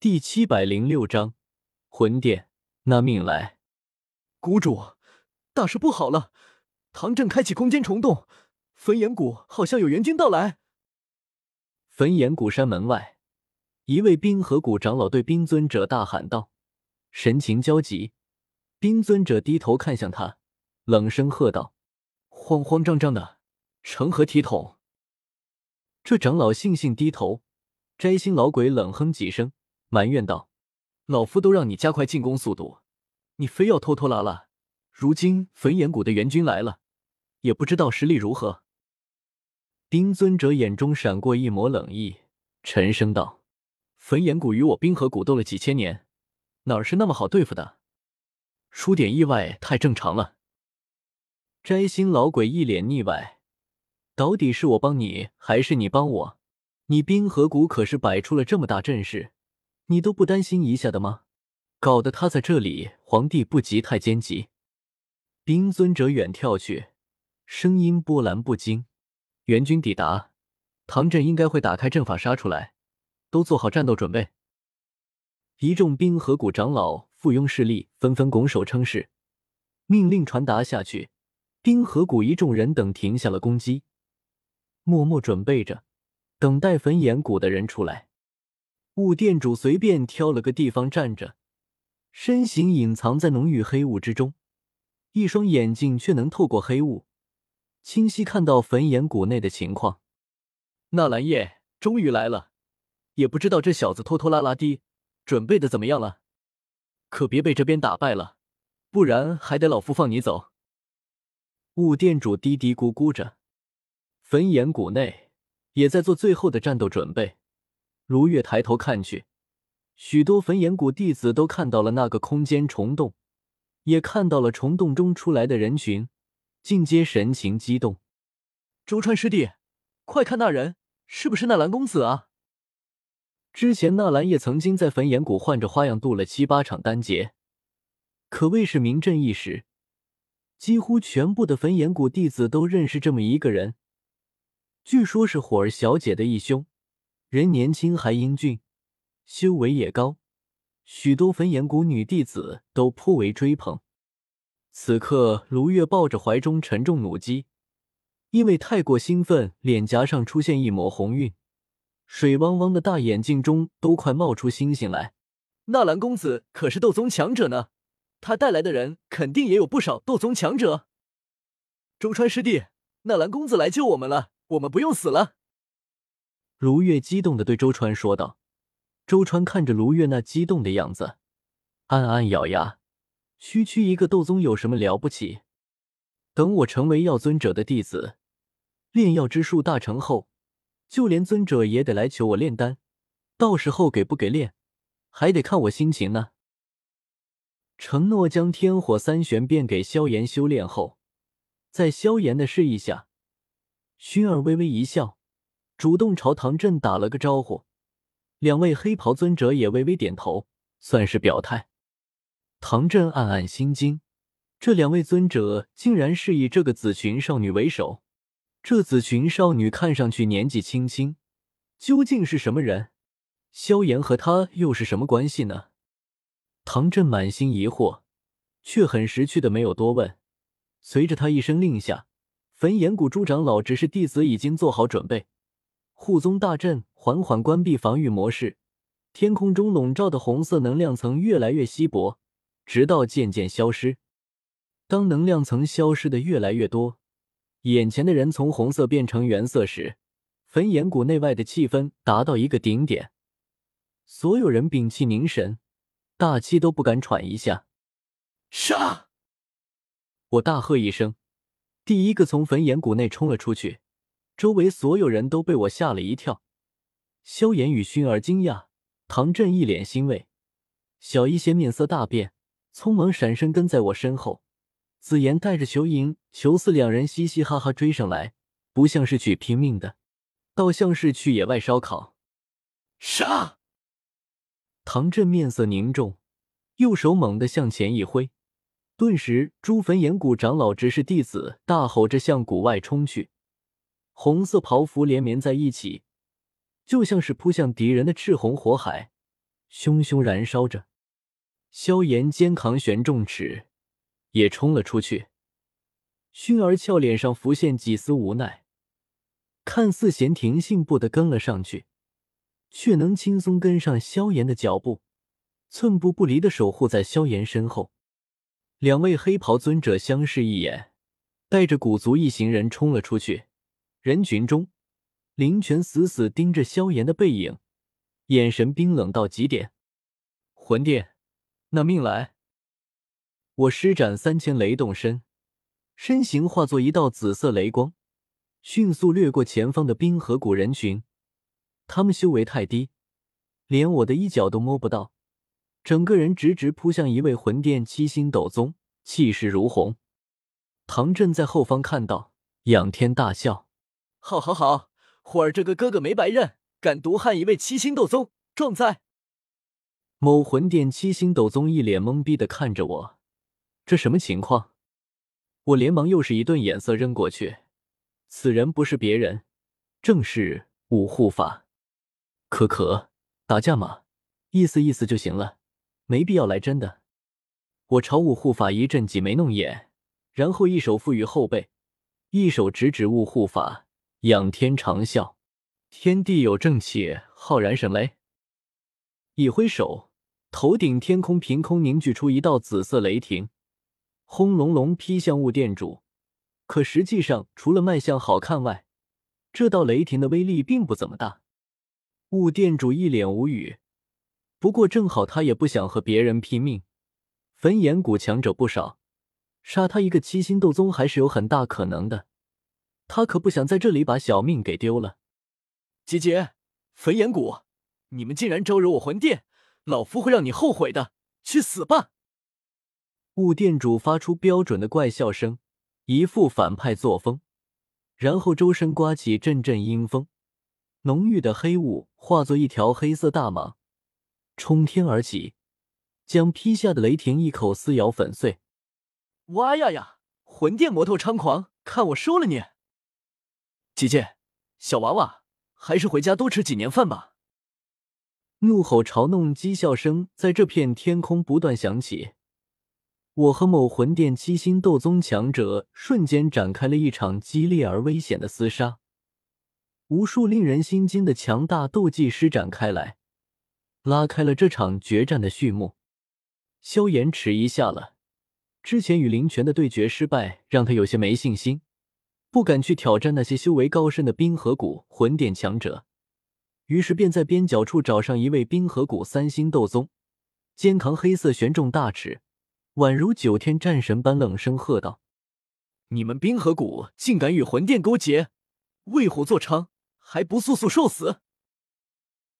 第七百零六章魂殿，拿命来！谷主，大事不好了！唐镇开启空间虫洞，焚炎谷好像有援军到来。焚炎谷山门外，一位冰河谷长老对冰尊者大喊道，神情焦急。冰尊者低头看向他，冷声喝道：“慌慌张张的，成何体统？”这长老悻悻低头。摘星老鬼冷哼几声。埋怨道：“老夫都让你加快进攻速度，你非要拖拖拉拉。如今焚炎谷的援军来了，也不知道实力如何。”冰尊者眼中闪过一抹冷意，沉声道：“焚炎谷与我冰河谷斗了几千年，哪是那么好对付的？出点意外太正常了。”摘星老鬼一脸腻歪：“到底是我帮你，还是你帮我？你冰河谷可是摆出了这么大阵势。”你都不担心一下的吗？搞得他在这里，皇帝不急太监急。冰尊者远眺去，声音波澜不惊。援军抵达，唐镇应该会打开阵法杀出来，都做好战斗准备。一众冰河谷长老、附庸势力纷纷拱手称是，命令传达下去。冰河谷一众人等停下了攻击，默默准备着，等待焚炎谷的人出来。雾店主随便挑了个地方站着，身形隐藏在浓郁黑雾之中，一双眼睛却能透过黑雾，清晰看到焚炎谷内的情况。纳兰叶终于来了，也不知道这小子拖拖拉拉的，准备的怎么样了？可别被这边打败了，不然还得老夫放你走。雾店主嘀嘀咕咕着，焚炎谷内也在做最后的战斗准备。如月抬头看去，许多焚炎谷弟子都看到了那个空间虫洞，也看到了虫洞中出来的人群，尽皆神情激动。周川师弟，快看那人，是不是纳兰公子啊？之前纳兰叶曾经在焚炎谷换着花样渡了七八场丹劫，可谓是名震一时，几乎全部的焚炎谷弟子都认识这么一个人，据说是火儿小姐的义兄。人年轻还英俊，修为也高，许多焚炎谷女弟子都颇为追捧。此刻，卢月抱着怀中沉重弩机，因为太过兴奋，脸颊上出现一抹红晕，水汪汪的大眼睛中都快冒出星星来。纳兰公子可是斗宗强者呢，他带来的人肯定也有不少斗宗强者。周川师弟，纳兰公子来救我们了，我们不用死了。卢月激动的对周川说道：“周川看着卢月那激动的样子，暗暗咬牙，区区一个斗宗有什么了不起？等我成为药尊者的弟子，炼药之术大成后，就连尊者也得来求我炼丹，到时候给不给炼，还得看我心情呢。”承诺将天火三玄变给萧炎修炼后，在萧炎的示意下，薰儿微微一笑。主动朝唐振打了个招呼，两位黑袍尊者也微微点头，算是表态。唐振暗暗心惊，这两位尊者竟然是以这个紫裙少女为首。这紫裙少女看上去年纪轻轻，究竟是什么人？萧炎和她又是什么关系呢？唐振满心疑惑，却很识趣的没有多问。随着他一声令下，焚炎谷诸长老、执事、弟子已经做好准备。护宗大阵缓缓关闭防御模式，天空中笼罩的红色能量层越来越稀薄，直到渐渐消失。当能量层消失的越来越多，眼前的人从红色变成原色时，焚炎谷内外的气氛达到一个顶点，所有人屏气凝神，大气都不敢喘一下。杀！我大喝一声，第一个从焚炎谷内冲了出去。周围所有人都被我吓了一跳，萧炎与薰儿惊讶，唐振一脸欣慰，小医仙面色大变，匆忙闪身跟在我身后。紫妍带着裘莹、裘四两人嘻嘻哈哈追上来，不像是去拼命的，倒像是去野外烧烤。杀！唐振面色凝重，右手猛地向前一挥，顿时朱焚岩谷长老、执事、弟子大吼着向谷外冲去。红色袍服连绵在一起，就像是扑向敌人的赤红火海，熊熊燃烧着。萧炎肩扛玄重尺，也冲了出去。薰儿俏脸上浮现几丝无奈，看似闲庭信步的跟了上去，却能轻松跟上萧炎的脚步，寸步不离的守护在萧炎身后。两位黑袍尊者相视一眼，带着古族一行人冲了出去。人群中，林泉死死盯着萧炎的背影，眼神冰冷到极点。魂殿，那命来！我施展三千雷动身，身形化作一道紫色雷光，迅速掠过前方的冰河谷人群。他们修为太低，连我的衣角都摸不到。整个人直直扑向一位魂殿七星斗宗，气势如虹。唐振在后方看到，仰天大笑：“好，好，好！虎儿这个哥哥没白认，敢毒害一位七星斗宗，壮哉！”某魂殿七星斗宗一脸懵逼的看着我，这什么情况？我连忙又是一顿眼色扔过去。此人不是别人，正是五护法。可可，打架嘛，意思意思就行了。没必要来真的。我朝五护法一阵挤眉弄眼，然后一手抚于后背，一手直指五护法，仰天长啸：“天地有正气，浩然神雷！”一挥手，头顶天空凭空凝聚出一道紫色雷霆，轰隆隆劈向雾殿主。可实际上，除了卖相好看外，这道雷霆的威力并不怎么大。雾殿主一脸无语。不过正好他也不想和别人拼命，焚炎谷强者不少，杀他一个七星斗宗还是有很大可能的。他可不想在这里把小命给丢了。姐姐，焚炎谷，你们竟然招惹我魂殿，老夫会让你后悔的！去死吧！雾殿主发出标准的怪笑声，一副反派作风，然后周身刮起阵阵阴风，浓郁的黑雾化作一条黑色大蟒。冲天而起，将劈下的雷霆一口撕咬粉碎。哇呀呀！魂殿魔头猖狂，看我收了你！姐姐，小娃娃，还是回家多吃几年饭吧。怒吼、嘲弄、讥笑声在这片天空不断响起。我和某魂殿七星斗宗强者瞬间展开了一场激烈而危险的厮杀，无数令人心惊的强大斗技施展开来。拉开了这场决战的序幕。萧炎迟疑下了，之前与林泉的对决失败，让他有些没信心，不敢去挑战那些修为高深的冰河谷魂殿强者。于是便在边角处找上一位冰河谷三星斗宗，肩扛黑色玄重大尺，宛如九天战神般冷声喝道：“你们冰河谷竟敢与魂殿勾结，为虎作伥，还不速速受死！”